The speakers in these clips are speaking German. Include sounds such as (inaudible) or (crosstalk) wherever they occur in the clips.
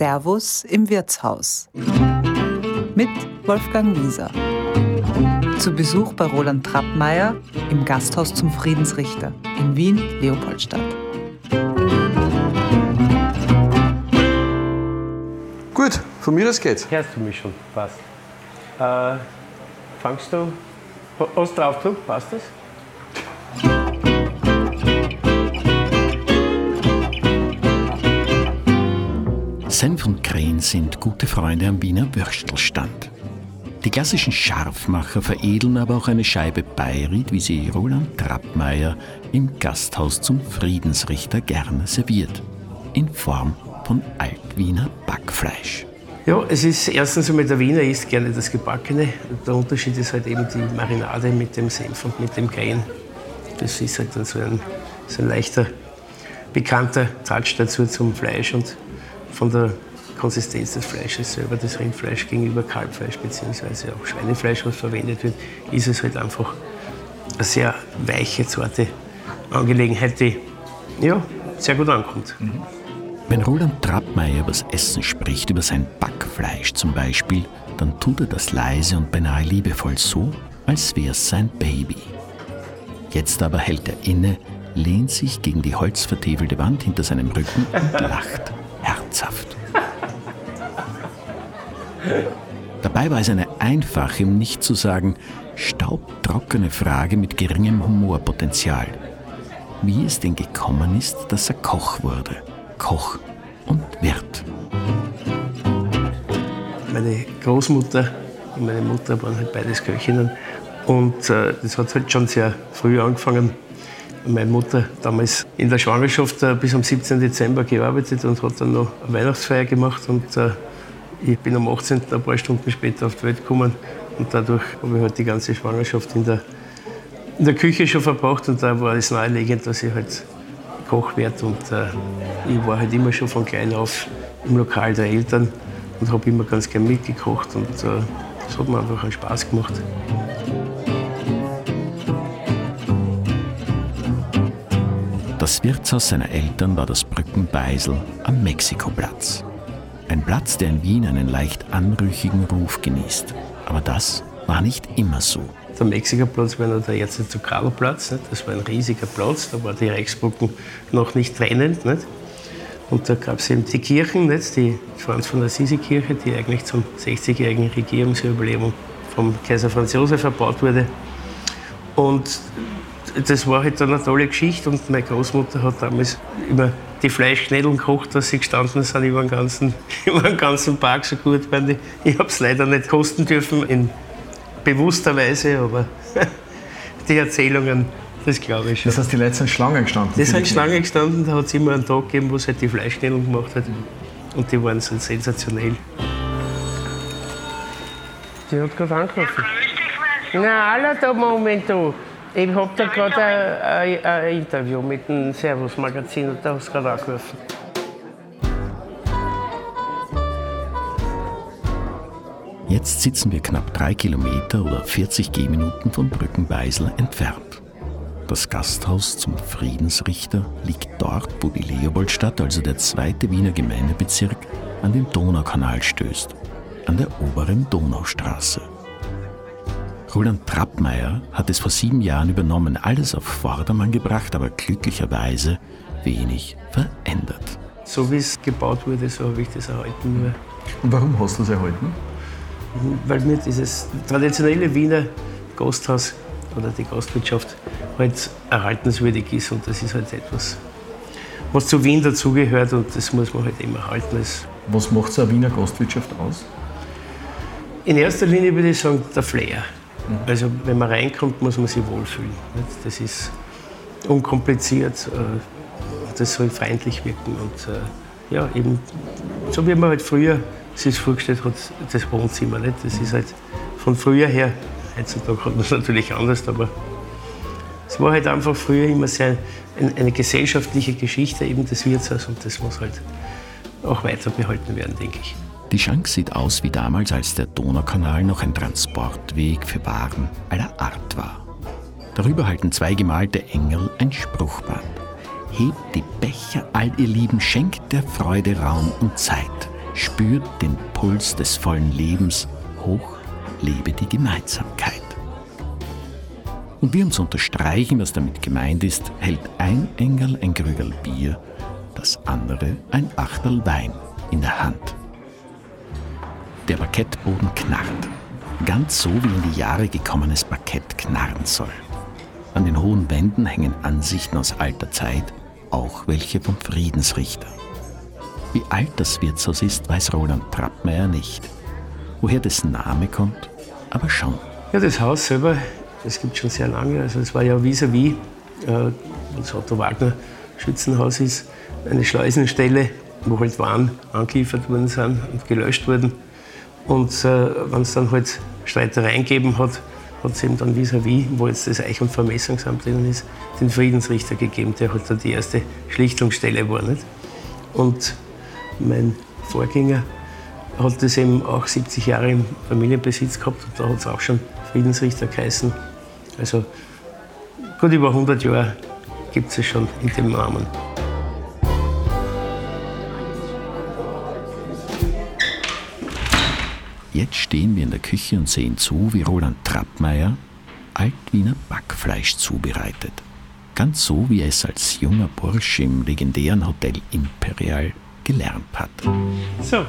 Servus im Wirtshaus mit Wolfgang Wieser. Zu Besuch bei Roland Trappmeier im Gasthaus zum Friedensrichter in Wien-Leopoldstadt. Gut, von mir aus geht's. Hörst du mich schon? Passt. Äh, fangst du? Hast drauf du? Passt das? Senf und Krähen sind gute Freunde am Wiener Würstelstand. Die klassischen Scharfmacher veredeln aber auch eine Scheibe Bayreuth, wie sie Roland Trappmeier im Gasthaus zum Friedensrichter gerne serviert. In Form von Altwiener Backfleisch. Ja, es ist erstens einmal der Wiener isst gerne das Gebackene. Der Unterschied ist halt eben die Marinade mit dem Senf und mit dem Krähen. Das ist halt dann so ein, so ein leichter, bekannter Touch dazu zum Fleisch und von der Konsistenz des Fleisches selber, das Rindfleisch gegenüber Kalbfleisch bzw. auch Schweinefleisch, was verwendet wird, ist es halt einfach eine sehr weiche, zarte Angelegenheit, die ja, sehr gut ankommt. Wenn Roland Trappmeier über das Essen spricht, über sein Backfleisch zum Beispiel, dann tut er das leise und beinahe liebevoll so, als wäre es sein Baby. Jetzt aber hält er inne, lehnt sich gegen die holzvertäfelte Wand hinter seinem Rücken und lacht herzhaft. Dabei war es eine einfache, um nicht zu sagen staubtrockene Frage mit geringem Humorpotenzial. Wie es denn gekommen ist, dass er Koch wurde. Koch und Wirt. Meine Großmutter und meine Mutter waren halt beides Köchinnen. Und äh, das hat halt schon sehr früh angefangen meine Mutter damals in der Schwangerschaft äh, bis am 17. Dezember gearbeitet und hat dann noch eine Weihnachtsfeier gemacht. Und äh, ich bin am 18. ein paar Stunden später auf die Welt gekommen. Und dadurch habe ich halt die ganze Schwangerschaft in der, in der Küche schon verbracht. Und da war es naheliegend, dass ich halt Koch werde. Und äh, ich war halt immer schon von klein auf im Lokal der Eltern und habe immer ganz gern mitgekocht. Und das hat mir einfach einen Spaß gemacht. Das Wirtshaus seiner Eltern war das Brückenbeisel am Mexikoplatz. Ein Platz, der in Wien einen leicht anrüchigen Ruf genießt. Aber das war nicht immer so. Der Mexikoplatz war noch der Erzherzog Karl-Platz. Das war ein riesiger Platz, da war die Reichsbrücken noch nicht trennend. Nicht? Und da gab es eben die Kirchen, nicht? die Franz von Assisi-Kirche, die eigentlich zum 60-jährigen Regierungsüberlebung vom Kaiser Franz Josef erbaut wurde. Und das war halt dann eine tolle Geschichte und meine Großmutter hat damals immer die Fleischknädeln gekocht, dass sie gestanden sind über den ganzen, (laughs) über den ganzen Park so gut waren. Ich habe es leider nicht kosten dürfen, in bewusster Weise, aber (laughs) die Erzählungen, das glaube ich schon. Das heißt, die Leute sind Schlangen gestanden? Die sind Schlangen gestanden, da hat es immer einen Tag gegeben, wo sie halt die Fleischknädeln gemacht hat. Und die waren so sensationell. Sie hat gerade angerufen. Na, alle da Moment, du. Ich habe da gerade ein, Interview mit dem Servus-Magazin und da hast du gerade angerufen. Jetzt sitzen wir knapp drei Kilometer oder 40 Gehminuten von Brückenbeisel entfernt. Das Gasthaus zum Friedensrichter liegt dort, wo die Leopoldstadt, also der zweite Wiener Gemeindebezirk, an den Donaukanal stößt, an der oberen Donaustraße. Roland Trappmeier hat es vor sieben Jahren übernommen, alles auf Vordermann gebracht, aber glücklicherweise wenig verändert. So wie es gebaut wurde, so habe ich das erhalten. Nur. Und warum hast du es erhalten? Weil mir dieses traditionelle Wiener Gasthaus oder die Gastwirtschaft halt erhaltenswürdig ist und das ist halt etwas, was zu Wien dazugehört und das muss man halt immer erhalten. Was macht so eine Wiener Gastwirtschaft aus? In erster Linie würde ich sagen, der Flair. Also wenn man reinkommt, muss man sich wohlfühlen. Das ist unkompliziert, äh, das soll freundlich wirken und äh, ja, eben so wie man halt früher sich vorgestellt hat, das Wohnzimmer. Das ist halt von früher her, heutzutage hat man es natürlich anders, aber es war halt einfach früher immer sehr eine gesellschaftliche Geschichte eben des Wirtshauses und das muss halt auch weiter behalten werden, denke ich. Die Schank sieht aus wie damals, als der Donaukanal noch ein Transportweg für Waren aller Art war. Darüber halten zwei gemalte Engel ein Spruchband. Hebt die Becher, all ihr Lieben, schenkt der Freude Raum und Zeit. spürt den Puls des vollen Lebens, hoch lebe die Gemeinsamkeit. Und wir uns unterstreichen, was damit gemeint ist, hält ein Engel ein Krügel Bier, das andere ein Achtel Wein in der Hand. Der Parkettboden knarrt, ganz so wie in die Jahre gekommenes Parkett knarren soll. An den hohen Wänden hängen Ansichten aus alter Zeit, auch welche vom Friedensrichter. Wie alt das Wirtshaus ist, weiß Roland Trappmeier nicht. Woher dessen Name kommt, aber schon. Ja, das Haus selber, das gibt schon sehr lange. Also es war ja vis-à-vis, äh, das Otto Wagner Schützenhaus ist, eine Schleusenstelle, wo halt Waren angeliefert worden sind und gelöscht wurden. Und äh, wenn es dann halt Streitereien gegeben hat, hat es eben dann vis-à-vis, wo jetzt das Eich- und Vermessungsamt drinnen ist, den Friedensrichter gegeben, der halt dann die erste Schlichtungsstelle war. Nicht? Und mein Vorgänger hat das eben auch 70 Jahre im Familienbesitz gehabt und da hat es auch schon Friedensrichter geheißen. Also gut über 100 Jahre gibt es schon in dem Namen. Jetzt stehen wir in der Küche und sehen zu, wie Roland Trappmeier Altwiener Backfleisch zubereitet. Ganz so, wie er es als junger Bursche im legendären Hotel Imperial gelernt hat. So,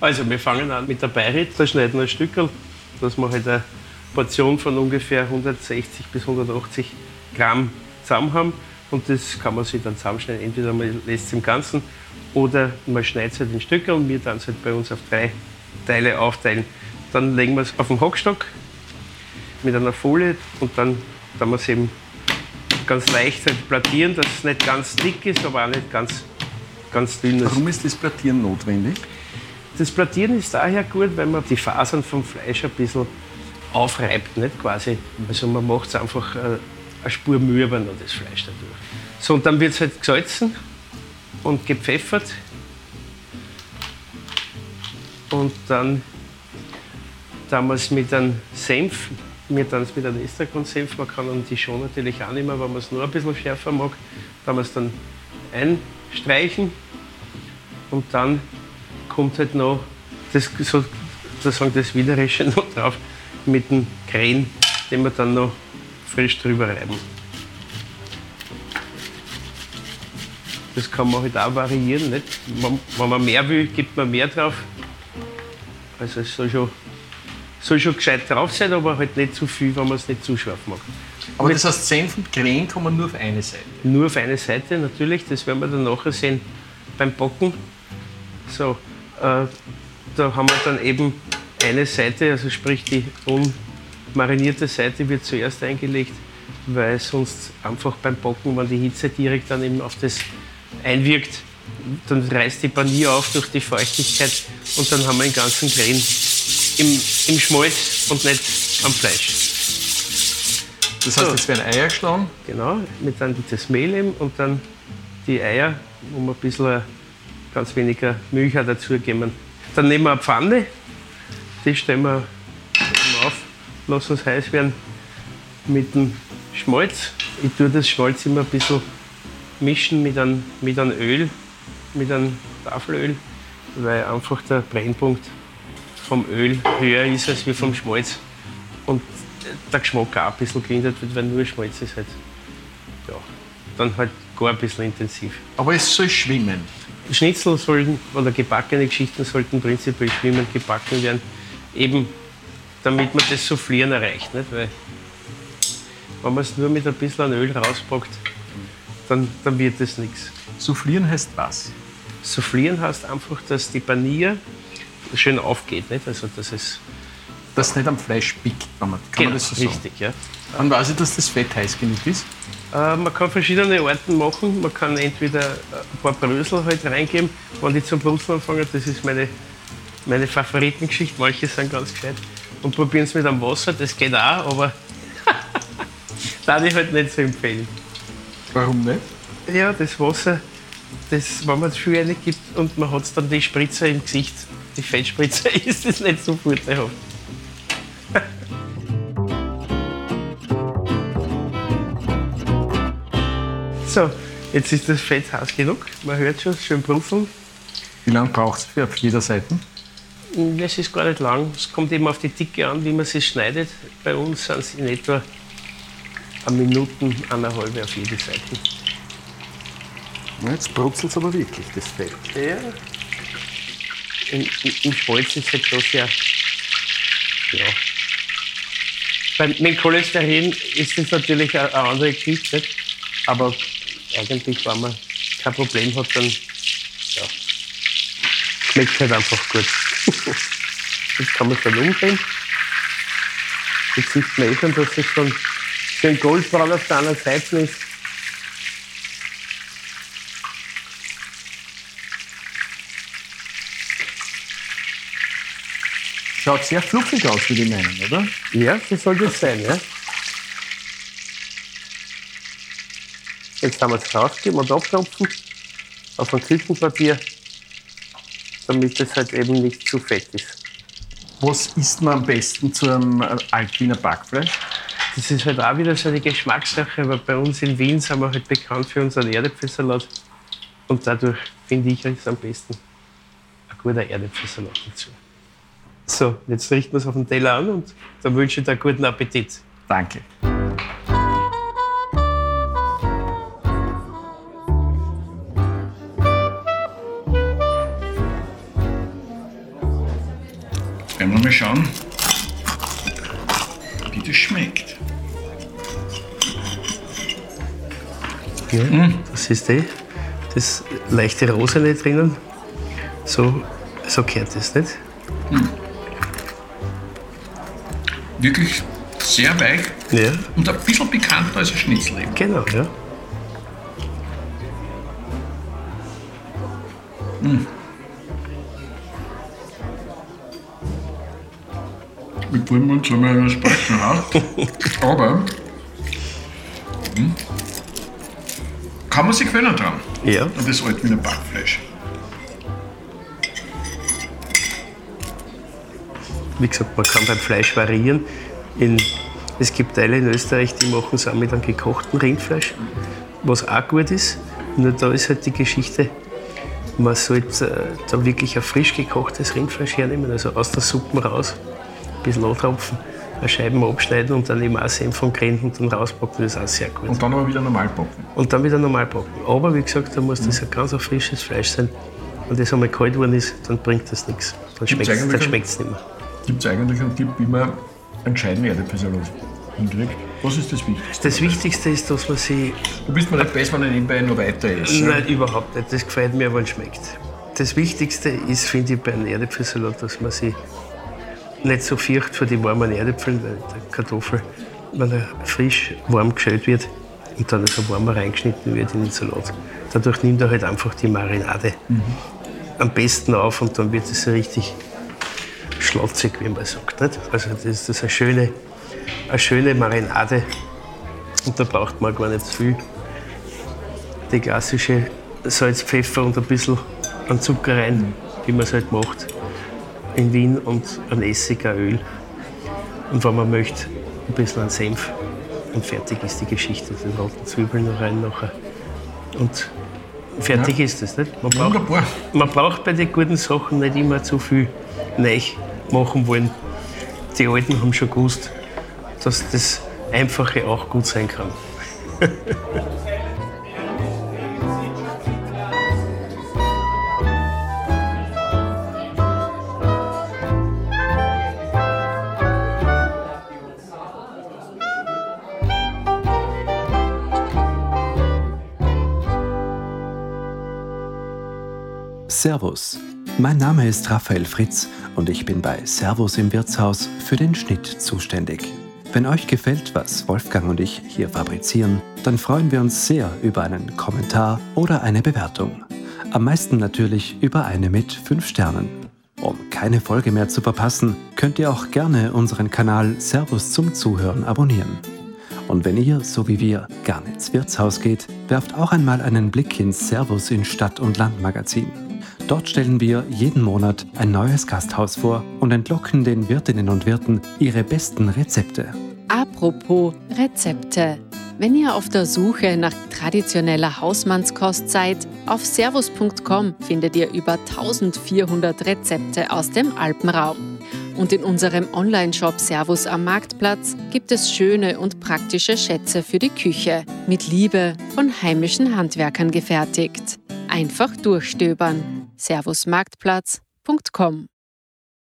also wir fangen an mit der Beirit. Da schneiden wir ein Stückel, dass wir halt eine Portion von ungefähr 160 bis 180 Gramm zusammen haben. Und das kann man sich dann zusammenschneiden. Entweder man lässt es im Ganzen oder man schneidet es halt in Stücke und wir dann es halt bei uns auf drei Teile aufteilen. Dann legen wir es auf den Hockstock mit einer Folie und dann dann wir es eben ganz leicht halt plattieren, dass es nicht ganz dick ist, aber auch nicht ganz, ganz dünn ist. Warum ist das Plattieren notwendig? Das Plattieren ist daher gut, weil man die Fasern vom Fleisch ein bisschen aufreibt, nicht quasi. Also man macht es einfach äh, eine Spur mürber das Fleisch dadurch. So, und dann wird es halt gesalzen und gepfeffert. Und dann es mit einem Senf, tun es mit einem Estragon-Senf, man kann dann die schon natürlich auch nehmen, wenn man es nur ein bisschen schärfer mag. Dann es dann einstreichen und dann kommt halt noch das, sozusagen das Widerische (laughs) noch drauf mit dem Krähen, den wir dann noch frisch drüber reiben. Das kann man halt auch variieren. Nicht? Wenn man mehr will, gibt man mehr drauf. Also es soll schon, soll schon gescheit drauf sein, aber halt nicht zu viel, wenn man es nicht zu scharf mag. Aber das heißt, Senf und Krähen kommen nur auf eine Seite? Nur auf eine Seite, natürlich. Das werden wir dann nachher sehen beim Backen. So, äh, da haben wir dann eben eine Seite, also sprich die unmarinierte Seite wird zuerst eingelegt, weil sonst einfach beim Backen, wenn die Hitze direkt dann eben auf das einwirkt, dann reißt die Panier auf durch die Feuchtigkeit und dann haben wir den ganzen Krähen im, im Schmalz und nicht am Fleisch. Das heißt, es werden Eier geschlagen? Genau, mit dann das Mehl eben und dann die Eier, wo wir ein bisschen ganz weniger Milch dazugeben. Dann nehmen wir eine Pfanne, die stellen wir auf, lassen es heiß werden mit dem Schmalz. Ich tue das Schmalz immer ein bisschen mischen mit einem, mit einem Öl, mit einem Tafelöl, weil einfach der Brennpunkt vom Öl höher ist als wie vom Schmalz. Und der Geschmack auch ein bisschen gelindert wird, weil nur Schmalz ist halt, ja, dann halt gar ein bisschen intensiv. Aber es soll schwimmen. Schnitzel sollten oder gebackene Geschichten sollten prinzipiell schwimmend gebacken werden, eben damit man das Soufflieren erreicht. Nicht? Weil wenn man es nur mit ein bisschen Öl rauspackt, dann, dann wird es nichts. Soufflieren heißt was? Soufflieren heißt einfach, dass die Panier schön aufgeht. Nicht? Also, dass es Das nicht am Fleisch pickt, kann man, kann genau, man das so sagen? richtig, ja. Dann weiß ich, dass das Fett heiß genug ist. Äh, man kann verschiedene Arten machen. Man kann entweder ein paar Brösel halt reingeben, wenn die zum Brutzeln anfangen. Das ist meine, meine Favoritengeschichte. Manche sind ganz gescheit. Und probieren es mit einem Wasser. Das geht auch, aber (laughs) da ich halt nicht so empfehlen. Warum nicht? Ja, das Wasser, das, wenn man es viel reingibt und man hat dann die Spritzer im Gesicht, die Fettspritzer, (laughs) ist das nicht so vorteilhaft. (laughs) so, jetzt ist das Fett heiß genug. Man hört schon, schön brutzeln. Wie lange braucht es für auf jeder Seite? Das ist gar nicht lang. Es kommt eben auf die Dicke an, wie man sie schneidet. Bei uns sind es in etwa eine Minute, eineinhalb auf jede Seite. Jetzt brutzelt es aber wirklich, das Fett. Ja. Im, im, im Schmalz ist halt das ja. Ja. Bei, mit Cholesterin ist das natürlich eine, eine andere Geschichte. Aber eigentlich, wenn man kein Problem hat, dann ja, schmeckt halt einfach gut. (laughs) Jetzt kann man es dann umdrehen. Jetzt sieht man eh schon, dass es schon schön goldbraun auf der anderen Seite ist. Schaut sehr fluffig aus, würde ich meinen, oder? Ja, so soll das sein, ja. Jetzt haben wir es rausgeben und abklopfen auf ein Küchenpapier, damit es halt eben nicht zu fett ist. Was isst man am besten zu einem äh, Alpiner Backfleisch? Das ist halt auch wieder so eine Geschmackssache, aber bei uns in Wien sind wir halt bekannt für unseren Erdäpfelsalat. Und dadurch finde ich es am besten ein guter Erdäpfelsalat dazu. So, jetzt richten wir es auf den Teller an und dann wünsche ich dir einen guten Appetit. Danke. Wir mal schauen, wie das schmeckt. Ja, Das ist eh das leichte Rosene drinnen. So, so gehört das nicht. Wirklich sehr weich Ja, und ein bisschen pikanter als ein Schnitzel. eben. genau, ja. mit Wurmund soll man ja sprechen, ha? (laughs) aber hm, kann man sich gewöhnen dran. Ja, An das Altwiener Backfleisch. Wie gesagt, man kann beim Fleisch variieren. In, es gibt Teile in Österreich, die machen es auch mit einem gekochten Rindfleisch, was auch gut ist. Nur da ist halt die Geschichte, man sollte äh, da wirklich ein frisch gekochtes Rindfleisch hernehmen, also aus der Suppe raus, ein bisschen antropfen, eine Scheiben abschneiden und dann eben auch Senf und Grenzen und dann rauspacken, das ist auch sehr gut. Und dann aber wieder normal backen. Und dann wieder normal backen. Aber wie gesagt, da muss das ein ganz frisches Fleisch sein. Wenn das einmal kalt worden ist, dann bringt das nichts. Dann schmeckt es nicht mehr. Gibt es eigentlich einen Tipp, wie man einen gescheiten Erdäpfelsalat hinkriegt? Was ist das Wichtigste? Das Wichtigste ist, dass man sie Du bist mir nicht besser, wenn ich nebenbei noch weiter esse. Nein, überhaupt nicht. Das gefällt mir, wenn es schmeckt. Das Wichtigste ist, finde ich, bei einem Erdäpfelsalat, dass man sich nicht so fürchtet vor die warmen Erdäpfeln, weil der Kartoffel, wenn er frisch warm geschält wird und dann so warm reingeschnitten wird in den Salat, dadurch nimmt er halt einfach die Marinade am besten auf und dann wird es so richtig schlotzig, wie man sagt. Nicht? Also das ist das eine schöne, eine schöne Marinade und da braucht man gar nicht zu viel die klassische Salz, Pfeffer und ein bisschen an Zucker rein, wie man es halt macht in Wien und ein Essig, ein Öl. Und wenn man möchte, ein bisschen an Senf. Und fertig ist die Geschichte. Den roten Zwiebeln noch rein nachher. Und fertig ist es. Nicht? Man, braucht, man braucht bei den guten Sachen nicht immer zu viel neu machen wollen. Die Alten haben schon gewusst, dass das Einfache auch gut sein kann. Servus. Mein Name ist Raphael Fritz und ich bin bei Servus im Wirtshaus für den Schnitt zuständig. Wenn euch gefällt, was Wolfgang und ich hier fabrizieren, dann freuen wir uns sehr über einen Kommentar oder eine Bewertung. Am meisten natürlich über eine mit 5 Sternen. Um keine Folge mehr zu verpassen, könnt ihr auch gerne unseren Kanal Servus zum Zuhören abonnieren. Und wenn ihr, so wie wir, gerne ins Wirtshaus geht, werft auch einmal einen Blick ins Servus in Stadt- und Landmagazin. Dort stellen wir jeden Monat ein neues Gasthaus vor und entlocken den Wirtinnen und Wirten ihre besten Rezepte. Apropos Rezepte. Wenn ihr auf der Suche nach traditioneller Hausmannskost seid, auf servus.com findet ihr über 1400 Rezepte aus dem Alpenraum. Und in unserem Online-Shop Servus am Marktplatz gibt es schöne und praktische Schätze für die Küche, mit Liebe von heimischen Handwerkern gefertigt. Einfach durchstöbern. servusmarktplatz.com